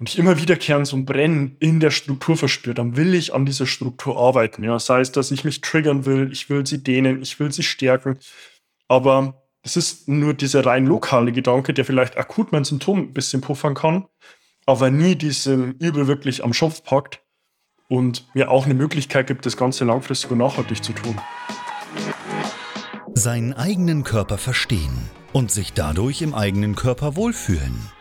und ich immer wiederkehrend so ein Brennen in der Struktur verspüre, dann will ich an dieser Struktur arbeiten. Ja, sei es, dass ich mich triggern will, ich will sie dehnen, ich will sie stärken. Aber es ist nur dieser rein lokale Gedanke, der vielleicht akut mein Symptom ein bisschen puffern kann, aber nie diesem Übel wirklich am Schopf packt und mir auch eine Möglichkeit gibt, das Ganze langfristig und nachhaltig zu tun. Seinen eigenen Körper verstehen und sich dadurch im eigenen Körper wohlfühlen.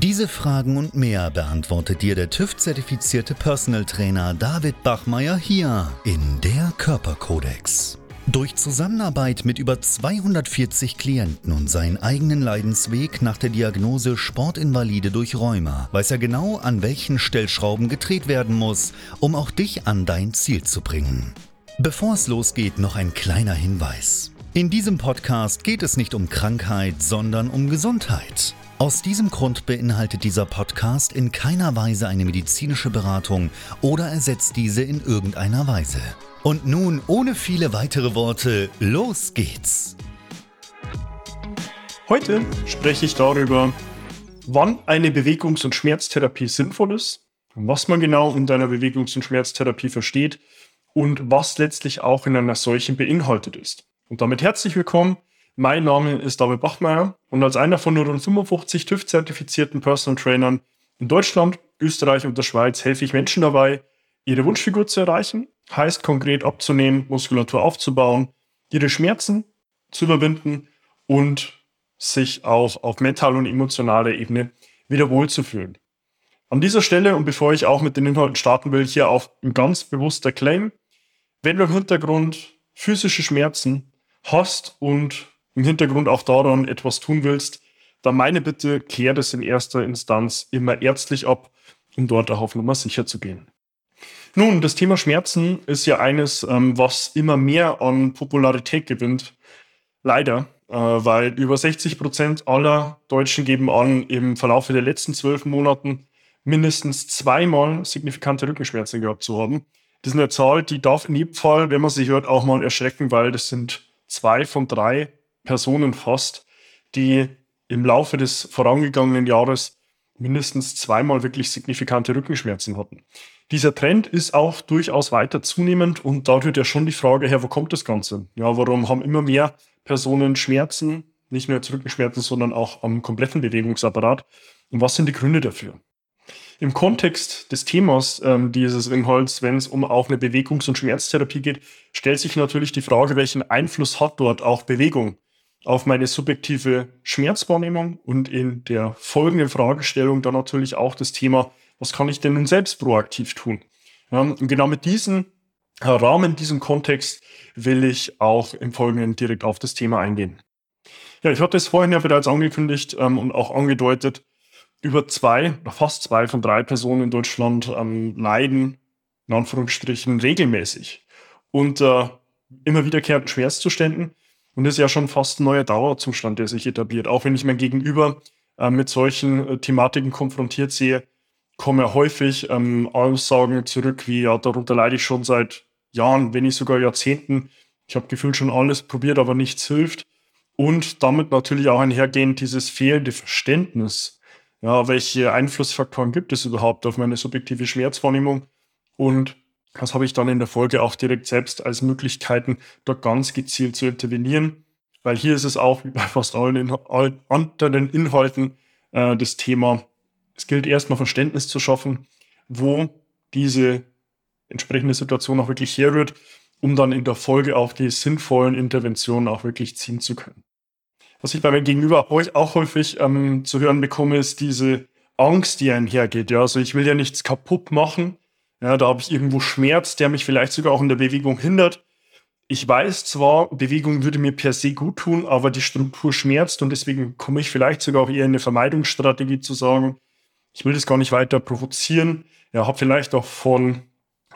Diese Fragen und mehr beantwortet dir der TÜV-zertifizierte Personal Trainer David Bachmeier hier in der Körperkodex. Durch Zusammenarbeit mit über 240 Klienten und seinen eigenen Leidensweg nach der Diagnose Sportinvalide durch Rheuma weiß er genau, an welchen Stellschrauben gedreht werden muss, um auch dich an dein Ziel zu bringen. Bevor es losgeht, noch ein kleiner Hinweis. In diesem Podcast geht es nicht um Krankheit, sondern um Gesundheit. Aus diesem Grund beinhaltet dieser Podcast in keiner Weise eine medizinische Beratung oder ersetzt diese in irgendeiner Weise. Und nun, ohne viele weitere Worte, los geht's! Heute spreche ich darüber, wann eine Bewegungs- und Schmerztherapie sinnvoll ist, was man genau in deiner Bewegungs- und Schmerztherapie versteht und was letztlich auch in einer solchen beinhaltet ist. Und damit herzlich willkommen mein Name ist David Bachmeier und als einer von nur rund 55 TÜV-zertifizierten Personal Trainern in Deutschland, Österreich und der Schweiz helfe ich Menschen dabei, ihre Wunschfigur zu erreichen, heißt konkret abzunehmen, Muskulatur aufzubauen, ihre Schmerzen zu überwinden und sich auch auf mentaler und emotionaler Ebene wieder wohlzufühlen. An dieser Stelle und bevor ich auch mit den Inhalten starten will, hier auch ein ganz bewusster Claim. Wenn du im Hintergrund physische Schmerzen hast und im Hintergrund auch daran etwas tun willst, dann meine Bitte, klär das in erster Instanz immer ärztlich ab, um dort auch auf Nummer sicher zu gehen. Nun, das Thema Schmerzen ist ja eines, ähm, was immer mehr an Popularität gewinnt. Leider, äh, weil über 60 Prozent aller Deutschen geben an, im Verlauf der letzten zwölf Monaten mindestens zweimal signifikante Rückenschmerzen gehabt zu haben. Das ist eine Zahl, die darf in jedem Fall, wenn man sie hört, auch mal erschrecken, weil das sind zwei von drei Personen fast, die im Laufe des vorangegangenen Jahres mindestens zweimal wirklich signifikante Rückenschmerzen hatten. Dieser Trend ist auch durchaus weiter zunehmend und da rührt ja schon die Frage her, wo kommt das Ganze? Ja, warum haben immer mehr Personen Schmerzen, nicht nur jetzt Rückenschmerzen, sondern auch am kompletten Bewegungsapparat? Und was sind die Gründe dafür? Im Kontext des Themas ähm, dieses Inhalts, wenn es um auch eine Bewegungs- und Schmerztherapie geht, stellt sich natürlich die Frage, welchen Einfluss hat dort auch Bewegung auf meine subjektive Schmerzwahrnehmung und in der folgenden Fragestellung dann natürlich auch das Thema, was kann ich denn nun selbst proaktiv tun? Und genau mit diesem Rahmen, diesem Kontext will ich auch im Folgenden direkt auf das Thema eingehen. Ja, ich hatte es vorhin ja bereits angekündigt ähm, und auch angedeutet, über zwei, fast zwei von drei Personen in Deutschland ähm, leiden, in Anführungsstrichen, regelmäßig unter immer wiederkehrenden Schmerzzuständen, und das ist ja schon fast ein neuer Dauerzustand, der sich etabliert. Auch wenn ich mein Gegenüber äh, mit solchen äh, Thematiken konfrontiert sehe, kommen ja häufig ähm, Aussagen zurück, wie ja, darunter leide ich schon seit Jahren, wenn nicht sogar Jahrzehnten. Ich habe gefühlt schon alles probiert, aber nichts hilft. Und damit natürlich auch einhergehend dieses fehlende Verständnis. Ja, welche Einflussfaktoren gibt es überhaupt auf meine subjektive Schmerzwahrnehmung? Und das habe ich dann in der Folge auch direkt selbst als Möglichkeiten, dort ganz gezielt zu intervenieren. Weil hier ist es auch, wie bei fast allen Inhal anderen Inhalten, äh, das Thema, es gilt erstmal Verständnis zu schaffen, wo diese entsprechende Situation auch wirklich herrührt, um dann in der Folge auch die sinnvollen Interventionen auch wirklich ziehen zu können. Was ich bei meinem Gegenüber auch häufig ähm, zu hören bekomme, ist diese Angst, die einhergeht. Ja, also ich will ja nichts kaputt machen, ja, da habe ich irgendwo Schmerz, der mich vielleicht sogar auch in der Bewegung hindert. Ich weiß zwar, Bewegung würde mir per se gut tun, aber die Struktur schmerzt und deswegen komme ich vielleicht sogar auch eher in eine Vermeidungsstrategie zu sagen, ich will das gar nicht weiter provozieren. Ja, habe vielleicht auch von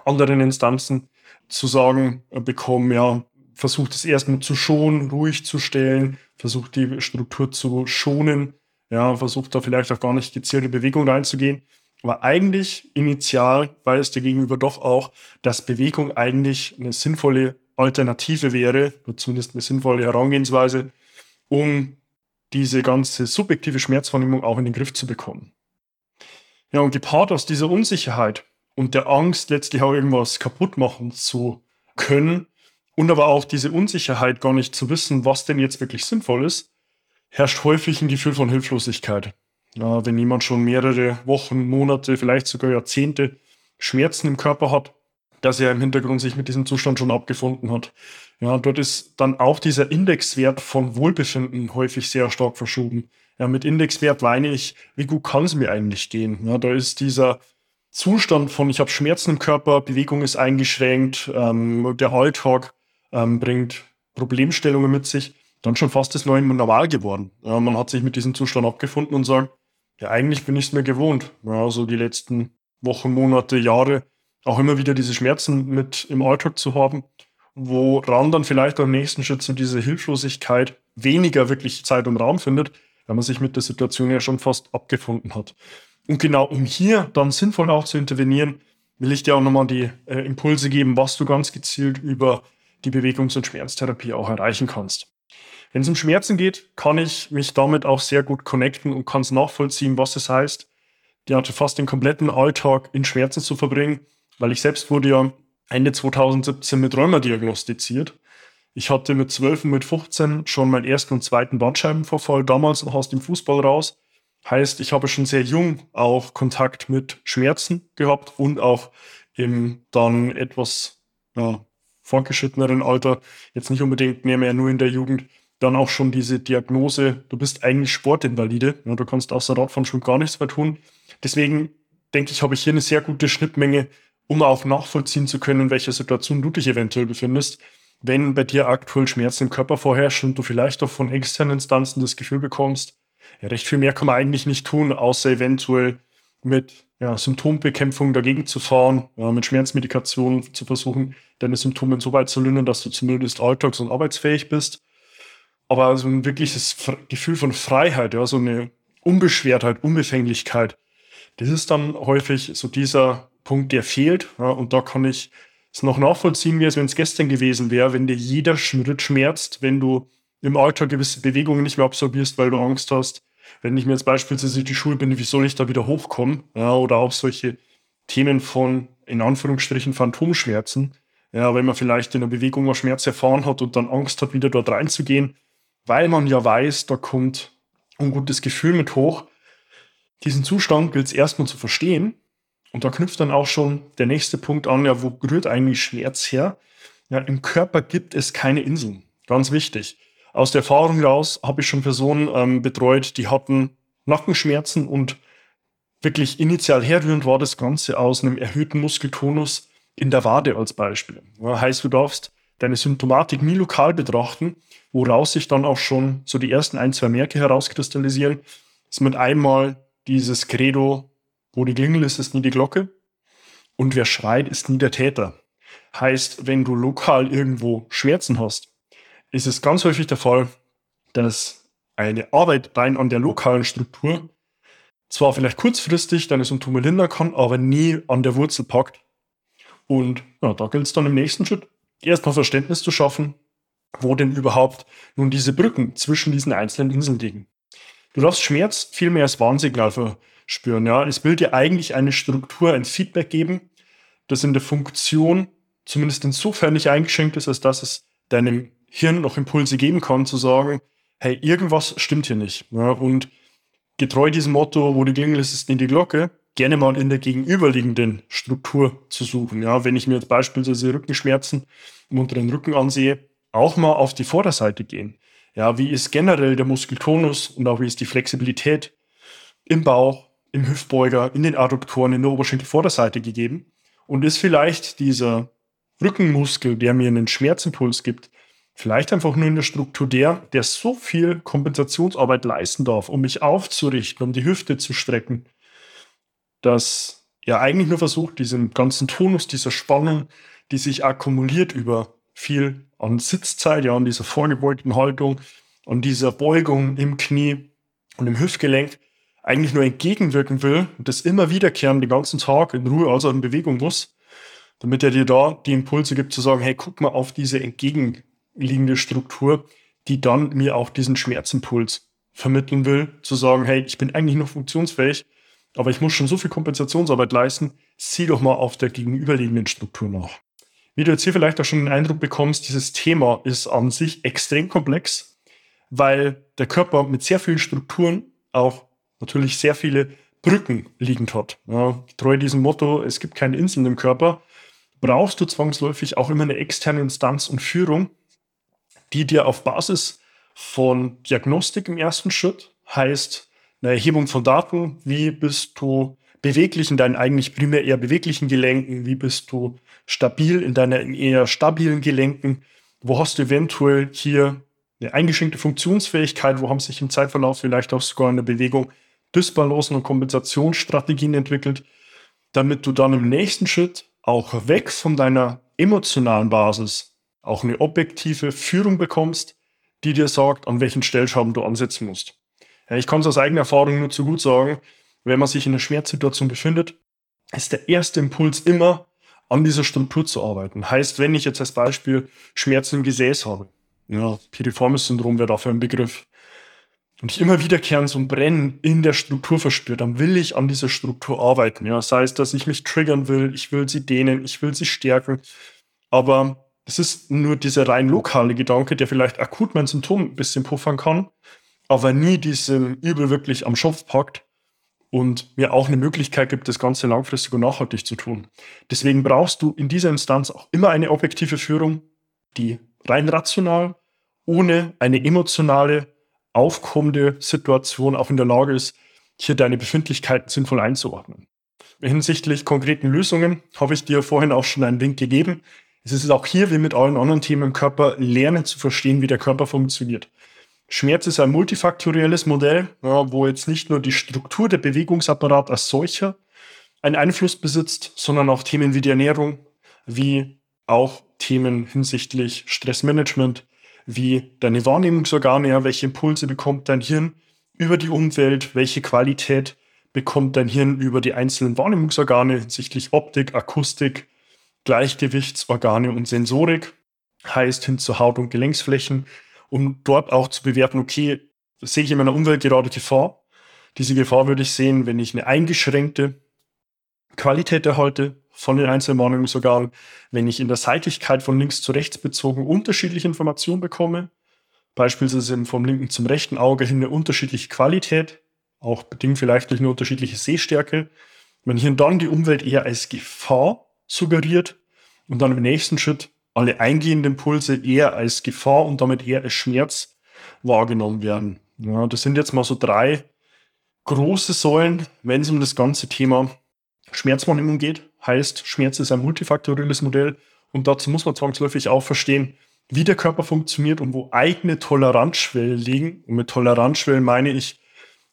anderen Instanzen zu sagen äh, bekommen, ja, versucht es erstmal zu schonen, ruhig zu stellen, versucht die Struktur zu schonen, ja, versucht da vielleicht auch gar nicht gezielte Bewegung reinzugehen. Aber eigentlich initial weiß der Gegenüber doch auch, dass Bewegung eigentlich eine sinnvolle Alternative wäre, oder zumindest eine sinnvolle Herangehensweise, um diese ganze subjektive Schmerzwahrnehmung auch in den Griff zu bekommen. Ja, und gepaart aus dieser Unsicherheit und der Angst, letztlich auch irgendwas kaputt machen zu können und aber auch diese Unsicherheit, gar nicht zu wissen, was denn jetzt wirklich sinnvoll ist, herrscht häufig ein Gefühl von Hilflosigkeit. Ja, wenn jemand schon mehrere Wochen, Monate, vielleicht sogar Jahrzehnte Schmerzen im Körper hat, dass er im Hintergrund sich mit diesem Zustand schon abgefunden hat. Ja, dort ist dann auch dieser Indexwert von Wohlbefinden häufig sehr stark verschoben. Ja, mit Indexwert weine ich, wie gut kann es mir eigentlich gehen? Ja, da ist dieser Zustand von, ich habe Schmerzen im Körper, Bewegung ist eingeschränkt, ähm, der Alltag ähm, bringt Problemstellungen mit sich, dann schon fast das neue Normal geworden. Ja, man hat sich mit diesem Zustand abgefunden und sagt, ja, eigentlich bin ich es mir gewohnt. Ja, so die letzten Wochen, Monate, Jahre auch immer wieder diese Schmerzen mit im Alltag zu haben, woran dann vielleicht am nächsten Schritt so diese Hilflosigkeit weniger wirklich Zeit und Raum findet, weil man sich mit der Situation ja schon fast abgefunden hat. Und genau um hier dann sinnvoll auch zu intervenieren, will ich dir auch nochmal die äh, Impulse geben, was du ganz gezielt über die Bewegungs- und Schmerztherapie auch erreichen kannst. Wenn es um Schmerzen geht, kann ich mich damit auch sehr gut connecten und kann es nachvollziehen, was es heißt, ja, fast den kompletten Alltag in Schmerzen zu verbringen, weil ich selbst wurde ja Ende 2017 mit Rheuma diagnostiziert. Ich hatte mit 12 und mit 15 schon meinen ersten und zweiten Bandscheibenvorfall, damals noch aus dem Fußball raus. Heißt, ich habe schon sehr jung auch Kontakt mit Schmerzen gehabt und auch im dann etwas ja, fortgeschritteneren Alter, jetzt nicht unbedingt mehr, mehr nur in der Jugend, dann auch schon diese Diagnose, du bist eigentlich Sportinvalide, ja, du kannst außer Radfahren schon gar nichts mehr tun. Deswegen denke ich, habe ich hier eine sehr gute Schnittmenge, um auch nachvollziehen zu können, in welcher Situation du dich eventuell befindest. Wenn bei dir aktuell Schmerzen im Körper vorherrschen und du vielleicht auch von externen Instanzen das Gefühl bekommst, ja, recht viel mehr kann man eigentlich nicht tun, außer eventuell mit ja, Symptombekämpfung dagegen zu fahren, ja, mit Schmerzmedikation zu versuchen, deine Symptome so weit zu lindern, dass du zumindest alltags- und arbeitsfähig bist. Aber so ein wirkliches Gefühl von Freiheit, ja, so eine Unbeschwertheit, Unbefänglichkeit, das ist dann häufig so dieser Punkt, der fehlt. Ja, und da kann ich es noch nachvollziehen, wie es, wenn es gestern gewesen wäre, wenn dir jeder Schritt schmerzt, wenn du im Alltag gewisse Bewegungen nicht mehr absorbierst, weil du Angst hast. Wenn ich mir jetzt beispielsweise die Schuhe bin, wie soll ich da wieder hochkommen? Ja, oder auch solche Themen von, in Anführungsstrichen, Phantomschmerzen. Ja, wenn man vielleicht in der Bewegung mal Schmerz erfahren hat und dann Angst hat, wieder dort reinzugehen, weil man ja weiß, da kommt ein gutes Gefühl mit hoch. Diesen Zustand gilt es erstmal zu verstehen. Und da knüpft dann auch schon der nächste Punkt an, ja, wo rührt eigentlich Schmerz her? Ja, im Körper gibt es keine Inseln. Ganz wichtig. Aus der Erfahrung heraus habe ich schon Personen ähm, betreut, die hatten Nackenschmerzen und wirklich initial herrührend war das Ganze aus einem erhöhten Muskeltonus in der Wade als Beispiel. Ja, heißt, du darfst deine Symptomatik nie lokal betrachten, woraus sich dann auch schon so die ersten ein, zwei Merke herauskristallisieren, ist mit einmal dieses Credo, wo die Klingel ist, ist nie die Glocke und wer schreit, ist nie der Täter. Heißt, wenn du lokal irgendwo Schmerzen hast, ist es ganz häufig der Fall, dass eine Arbeit rein an der lokalen Struktur zwar vielleicht kurzfristig deine Symptome lindern kann, aber nie an der Wurzel packt. Und ja, da gilt es dann im nächsten Schritt, erstmal Verständnis zu schaffen, wo denn überhaupt nun diese Brücken zwischen diesen einzelnen Inseln liegen. Du darfst Schmerz viel mehr als Warnsignal verspüren. Ja? Es will dir eigentlich eine Struktur, ein Feedback geben, das in der Funktion zumindest insofern nicht eingeschränkt ist, als dass es deinem Hirn noch Impulse geben kann, zu sagen, hey, irgendwas stimmt hier nicht. Ja, und getreu diesem Motto, wo die Klingel ist, ist in die Glocke, gerne mal in der gegenüberliegenden Struktur zu suchen. Ja, wenn ich mir jetzt beispielsweise Rückenschmerzen im unteren Rücken ansehe, auch mal auf die Vorderseite gehen. Ja, wie ist generell der Muskeltonus und auch wie ist die Flexibilität im Bauch, im Hüftbeuger, in den Adduktoren, in der Oberschenkelvorderseite gegeben? Und ist vielleicht dieser Rückenmuskel, der mir einen Schmerzimpuls gibt, Vielleicht einfach nur in der Struktur der, der so viel Kompensationsarbeit leisten darf, um mich aufzurichten, um die Hüfte zu strecken, dass er eigentlich nur versucht, diesen ganzen Tonus, dieser Spannung, die sich akkumuliert über viel an Sitzzeit, ja, an dieser vorgebeugten Haltung, an dieser Beugung im Knie und im Hüftgelenk, eigentlich nur entgegenwirken will und das immer wiederkehren den ganzen Tag in Ruhe, also in Bewegung muss, damit er dir da die Impulse gibt zu sagen, hey, guck mal auf diese entgegenliegende Struktur, die dann mir auch diesen Schmerzimpuls vermitteln will, zu sagen, hey, ich bin eigentlich noch funktionsfähig, aber ich muss schon so viel Kompensationsarbeit leisten, sieh doch mal auf der gegenüberliegenden Struktur nach. Wie du jetzt hier vielleicht auch schon den Eindruck bekommst, dieses Thema ist an sich extrem komplex, weil der Körper mit sehr vielen Strukturen auch natürlich sehr viele Brücken liegend hat. Ja, treu diesem Motto, es gibt keine Inseln im Körper, brauchst du zwangsläufig auch immer eine externe Instanz und Führung, die dir auf Basis von Diagnostik im ersten Schritt heißt eine Erhebung von Daten, wie bist du beweglich in deinen eigentlich primär eher beweglichen Gelenken, wie bist du stabil in deinen eher stabilen Gelenken, wo hast du eventuell hier eine eingeschränkte Funktionsfähigkeit, wo haben sich im Zeitverlauf vielleicht auch sogar in der Bewegung Dysbalancen und Kompensationsstrategien entwickelt, damit du dann im nächsten Schritt auch weg von deiner emotionalen Basis auch eine objektive Führung bekommst, die dir sagt, an welchen Stellschrauben du ansetzen musst. Ich kann es aus eigener Erfahrung nur zu gut sagen, wenn man sich in einer Schmerzsituation befindet, ist der erste Impuls immer, an dieser Struktur zu arbeiten. Heißt, wenn ich jetzt als Beispiel Schmerzen im Gesäß habe, ja, Piriformis-Syndrom wäre dafür ein Begriff, und ich immer wiederkehrend so ein Brennen in der Struktur verspüre, dann will ich an dieser Struktur arbeiten. Ja, sei es, dass ich mich triggern will, ich will sie dehnen, ich will sie stärken. Aber es ist nur dieser rein lokale Gedanke, der vielleicht akut mein Symptom ein bisschen puffern kann, aber nie diesem Übel wirklich am Schopf packt und mir auch eine Möglichkeit gibt, das Ganze langfristig und nachhaltig zu tun. Deswegen brauchst du in dieser Instanz auch immer eine objektive Führung, die rein rational, ohne eine emotionale, aufkommende Situation auch in der Lage ist, hier deine Befindlichkeiten sinnvoll einzuordnen. Hinsichtlich konkreten Lösungen habe ich dir vorhin auch schon einen Link gegeben. Es ist auch hier wie mit allen anderen Themen im Körper, lernen zu verstehen, wie der Körper funktioniert. Schmerz ist ein multifaktorielles Modell, ja, wo jetzt nicht nur die Struktur der Bewegungsapparat als solcher einen Einfluss besitzt, sondern auch Themen wie die Ernährung, wie auch Themen hinsichtlich Stressmanagement, wie deine Wahrnehmungsorgane, ja, welche Impulse bekommt dein Hirn über die Umwelt, welche Qualität bekommt dein Hirn über die einzelnen Wahrnehmungsorgane hinsichtlich Optik, Akustik, Gleichgewichtsorgane und Sensorik, heißt hin zu Haut- und Gelenksflächen, um dort auch zu bewerten, okay, sehe ich in meiner Umwelt gerade Gefahr. Diese Gefahr würde ich sehen, wenn ich eine eingeschränkte Qualität erhalte von den einzelnen Wahrnehmungsorganen, wenn ich in der Seitigkeit von links zu rechts bezogen unterschiedliche Informationen bekomme, beispielsweise vom linken zum rechten Auge hin eine unterschiedliche Qualität, auch bedingt vielleicht durch eine unterschiedliche Sehstärke, wenn hier dann die Umwelt eher als Gefahr suggeriert und dann im nächsten Schritt alle eingehenden Impulse eher als Gefahr und damit eher als Schmerz wahrgenommen werden. Ja, das sind jetzt mal so drei große Säulen, wenn es um das ganze Thema Schmerzwahrnehmung geht. Heißt, Schmerz ist ein multifaktorielles Modell und dazu muss man zwangsläufig auch verstehen, wie der Körper funktioniert und wo eigene Toleranzschwellen liegen. Und mit Toleranzschwellen meine ich,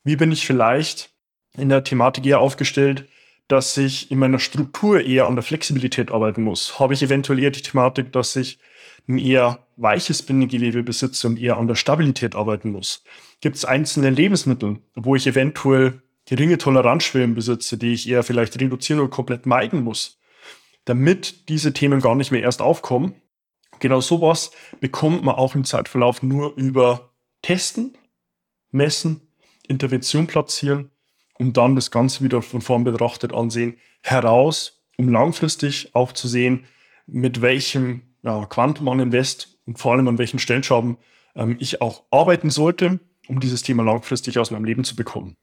wie bin ich vielleicht in der Thematik eher aufgestellt, dass ich in meiner Struktur eher an der Flexibilität arbeiten muss? Habe ich eventuell eher die Thematik, dass ich ein eher weiches Bindegewebe besitze und eher an der Stabilität arbeiten muss? Gibt es einzelne Lebensmittel, wo ich eventuell geringe Toleranzschwellen besitze, die ich eher vielleicht reduzieren oder komplett meiden muss, damit diese Themen gar nicht mehr erst aufkommen? Genau sowas bekommt man auch im Zeitverlauf nur über Testen, Messen, Intervention platzieren um dann das Ganze wieder von vorn betrachtet ansehen, heraus, um langfristig auch zu sehen, mit welchem ja, Quantum an Invest und vor allem an welchen Stellschrauben ähm, ich auch arbeiten sollte, um dieses Thema langfristig aus meinem Leben zu bekommen.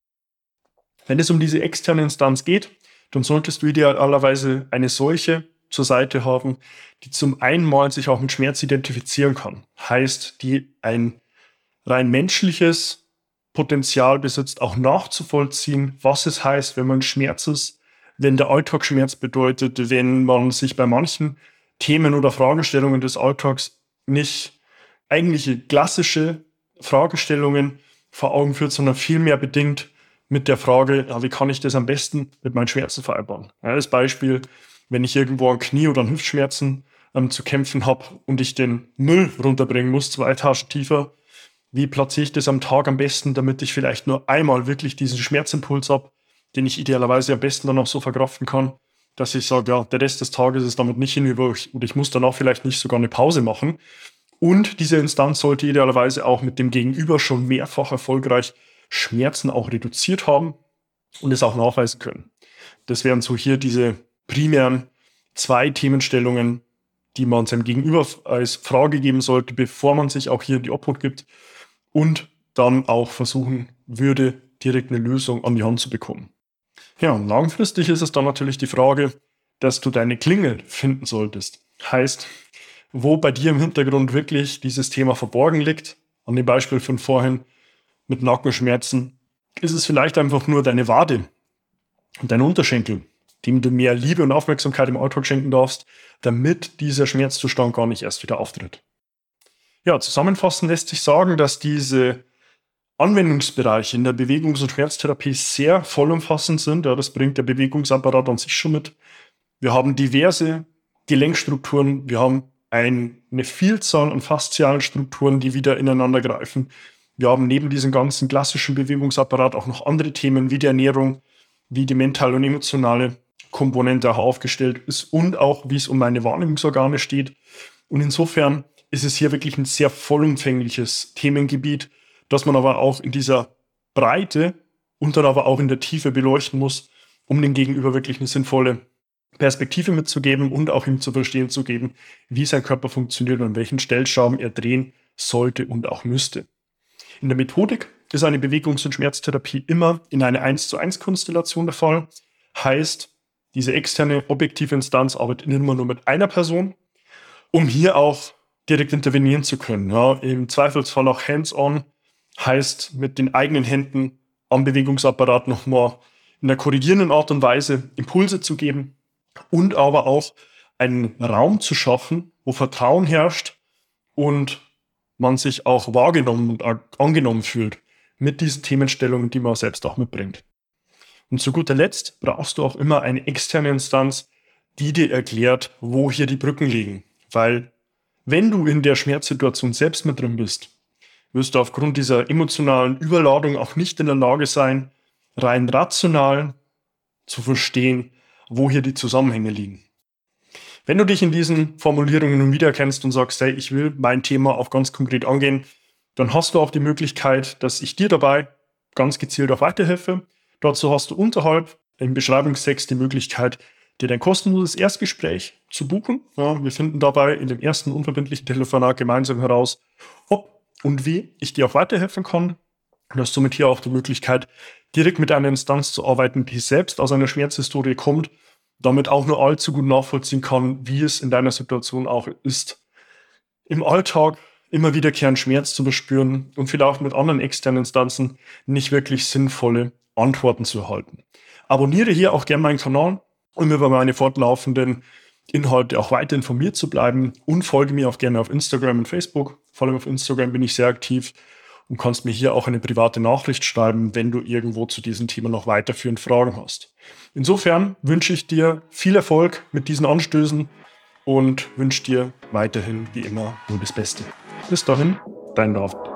Wenn es um diese externe Instanz geht, dann solltest du idealerweise eine solche zur Seite haben, die zum einen mal sich auch mit Schmerz identifizieren kann. Heißt, die ein rein menschliches Potenzial besitzt, auch nachzuvollziehen, was es heißt, wenn man Schmerz ist, wenn der Alltag Schmerz bedeutet, wenn man sich bei manchen Themen oder Fragestellungen des Alltags nicht eigentliche klassische Fragestellungen vor Augen führt, sondern vielmehr bedingt mit der Frage, ja, wie kann ich das am besten mit meinen Schmerzen vereinbaren? Ja, als Beispiel, wenn ich irgendwo an Knie- oder an Hüftschmerzen ähm, zu kämpfen habe und ich den Müll runterbringen muss, zwei Etagen tiefer, wie platziere ich das am Tag am besten, damit ich vielleicht nur einmal wirklich diesen Schmerzimpuls habe, den ich idealerweise am besten dann auch so verkraften kann, dass ich sage, ja, der Rest des Tages ist damit nicht hinüber und ich muss danach vielleicht nicht sogar eine Pause machen. Und diese Instanz sollte idealerweise auch mit dem Gegenüber schon mehrfach erfolgreich Schmerzen auch reduziert haben und es auch nachweisen können. Das wären so hier diese primären zwei Themenstellungen, die man seinem Gegenüber als Frage geben sollte, bevor man sich auch hier in die Obhut gibt und dann auch versuchen würde, direkt eine Lösung an die Hand zu bekommen. Ja, und langfristig ist es dann natürlich die Frage, dass du deine Klingel finden solltest. Heißt, wo bei dir im Hintergrund wirklich dieses Thema verborgen liegt, an dem Beispiel von vorhin mit Nackenschmerzen, ist es vielleicht einfach nur deine Wade und dein Unterschenkel, dem du mehr Liebe und Aufmerksamkeit im Alltag schenken darfst, damit dieser Schmerzzustand gar nicht erst wieder auftritt. Ja, zusammenfassend lässt sich sagen, dass diese Anwendungsbereiche in der Bewegungs- und Schmerztherapie sehr vollumfassend sind. Ja, das bringt der Bewegungsapparat an sich schon mit. Wir haben diverse Gelenkstrukturen, wir haben eine Vielzahl an faszialen Strukturen, die wieder ineinander greifen. Wir haben neben diesem ganzen klassischen Bewegungsapparat auch noch andere Themen wie die Ernährung, wie die mentale und emotionale Komponente auch aufgestellt ist und auch wie es um meine Wahrnehmungsorgane steht. Und insofern ist es hier wirklich ein sehr vollumfängliches Themengebiet, das man aber auch in dieser Breite und dann aber auch in der Tiefe beleuchten muss, um dem Gegenüber wirklich eine sinnvolle Perspektive mitzugeben und auch ihm zu verstehen zu geben, wie sein Körper funktioniert und welchen Stellschrauben er drehen sollte und auch müsste. In der Methodik ist eine Bewegungs- und Schmerztherapie immer in einer 1 zu 1 Konstellation der Fall. Heißt, diese externe objektive Instanz arbeitet immer nur mit einer Person, um hier auch direkt intervenieren zu können. Ja, Im Zweifelsfall auch hands-on, heißt mit den eigenen Händen am Bewegungsapparat nochmal in der korrigierenden Art und Weise Impulse zu geben und aber auch einen Raum zu schaffen, wo Vertrauen herrscht und man sich auch wahrgenommen und angenommen fühlt mit diesen Themenstellungen, die man selbst auch mitbringt. Und zu guter Letzt brauchst du auch immer eine externe Instanz, die dir erklärt, wo hier die Brücken liegen. Weil wenn du in der Schmerzsituation selbst mit drin bist, wirst du aufgrund dieser emotionalen Überladung auch nicht in der Lage sein, rein rational zu verstehen, wo hier die Zusammenhänge liegen. Wenn du dich in diesen Formulierungen nun wiedererkennst und sagst, hey, ich will mein Thema auch ganz konkret angehen, dann hast du auch die Möglichkeit, dass ich dir dabei ganz gezielt auch weiterhelfe. Dazu hast du unterhalb im Beschreibungstext die Möglichkeit, dir dein kostenloses Erstgespräch zu buchen. Ja, wir finden dabei in dem ersten unverbindlichen Telefonat gemeinsam heraus, ob und wie ich dir auch weiterhelfen kann. Du hast somit hier auch die Möglichkeit, direkt mit einer Instanz zu arbeiten, die selbst aus einer Schmerzhistorie kommt, damit auch nur allzu gut nachvollziehen kann, wie es in deiner Situation auch ist. Im Alltag immer wiederkehrend Schmerz zu bespüren und vielleicht mit anderen externen Instanzen nicht wirklich sinnvolle Antworten zu erhalten. Abonniere hier auch gerne meinen Kanal, um über meine fortlaufenden Inhalte auch weiter informiert zu bleiben und folge mir auch gerne auf Instagram und Facebook. Vor allem auf Instagram bin ich sehr aktiv und kannst mir hier auch eine private Nachricht schreiben, wenn du irgendwo zu diesem Thema noch weiterführend Fragen hast. Insofern wünsche ich dir viel Erfolg mit diesen Anstößen und wünsche dir weiterhin wie immer nur das Beste. Bis dahin, dein David.